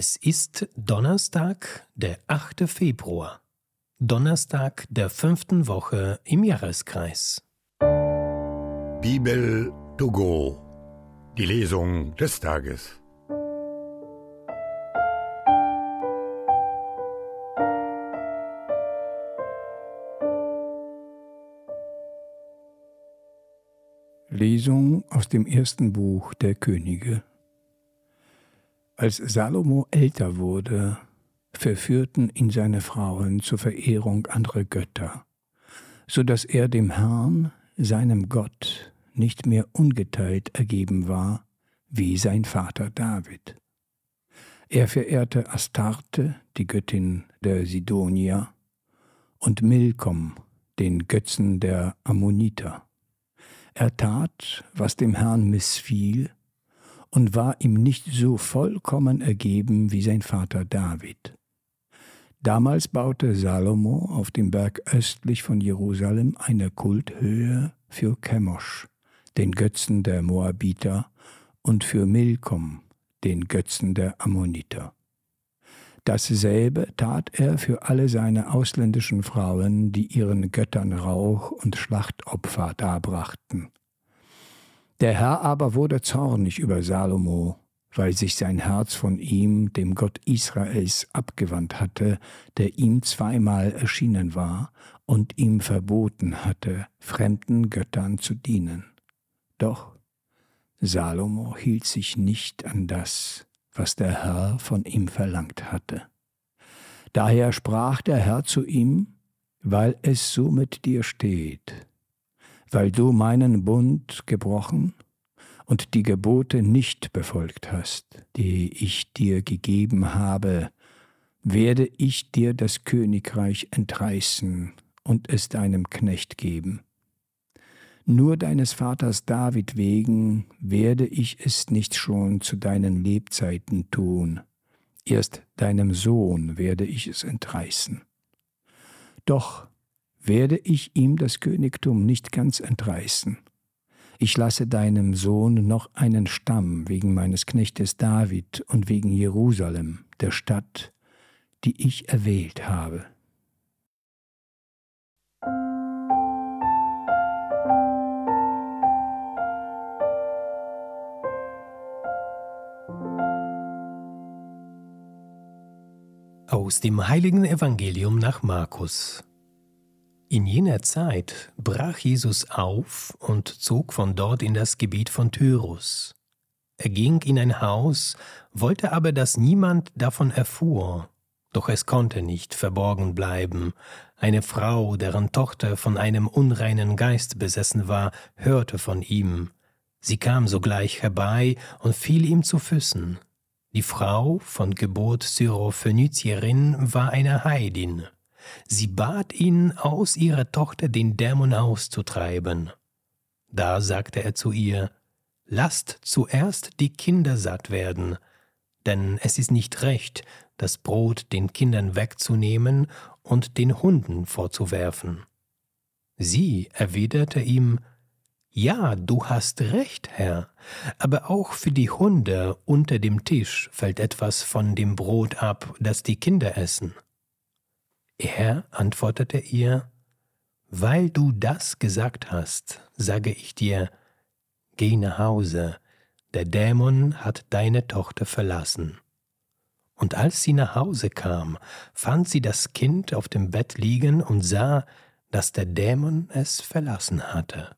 Es ist Donnerstag, der 8. Februar. Donnerstag der fünften Woche im Jahreskreis. Bibel to go. Die Lesung des Tages. Lesung aus dem ersten Buch der Könige. Als Salomo älter wurde, verführten ihn seine Frauen zur Verehrung anderer Götter, so dass er dem Herrn, seinem Gott, nicht mehr ungeteilt ergeben war, wie sein Vater David. Er verehrte Astarte, die Göttin der Sidonier, und Milkom, den Götzen der Ammoniter. Er tat, was dem Herrn missfiel, und war ihm nicht so vollkommen ergeben wie sein Vater David. Damals baute Salomo auf dem Berg östlich von Jerusalem eine Kulthöhe für Chemosh, den Götzen der Moabiter, und für Milkom, den Götzen der Ammoniter. Dasselbe tat er für alle seine ausländischen Frauen, die ihren Göttern Rauch und Schlachtopfer darbrachten. Der Herr aber wurde zornig über Salomo, weil sich sein Herz von ihm, dem Gott Israels, abgewandt hatte, der ihm zweimal erschienen war und ihm verboten hatte, fremden Göttern zu dienen. Doch Salomo hielt sich nicht an das, was der Herr von ihm verlangt hatte. Daher sprach der Herr zu ihm, weil es so mit dir steht, weil du meinen Bund gebrochen und die Gebote nicht befolgt hast, die ich dir gegeben habe, werde ich dir das Königreich entreißen und es deinem Knecht geben. Nur deines Vaters David wegen werde ich es nicht schon zu deinen Lebzeiten tun, erst deinem Sohn werde ich es entreißen. Doch werde ich ihm das Königtum nicht ganz entreißen. Ich lasse deinem Sohn noch einen Stamm wegen meines Knechtes David und wegen Jerusalem, der Stadt, die ich erwählt habe. Aus dem heiligen Evangelium nach Markus. In jener Zeit brach Jesus auf und zog von dort in das Gebiet von Tyrus. Er ging in ein Haus, wollte aber, dass niemand davon erfuhr. Doch es konnte nicht verborgen bleiben. Eine Frau, deren Tochter von einem unreinen Geist besessen war, hörte von ihm. Sie kam sogleich herbei und fiel ihm zu Füßen. Die Frau, von Geburt Syrophönizierin, war eine Heidin. Sie bat ihn, aus ihrer Tochter den Dämon auszutreiben. Da sagte er zu ihr, Lasst zuerst die Kinder satt werden, denn es ist nicht recht, das Brot den Kindern wegzunehmen und den Hunden vorzuwerfen. Sie erwiderte ihm, Ja, du hast recht, Herr, aber auch für die Hunde unter dem Tisch fällt etwas von dem Brot ab, das die Kinder essen. Er antwortete ihr, Weil du das gesagt hast, sage ich dir, geh nach Hause, der Dämon hat deine Tochter verlassen. Und als sie nach Hause kam, fand sie das Kind auf dem Bett liegen und sah, dass der Dämon es verlassen hatte.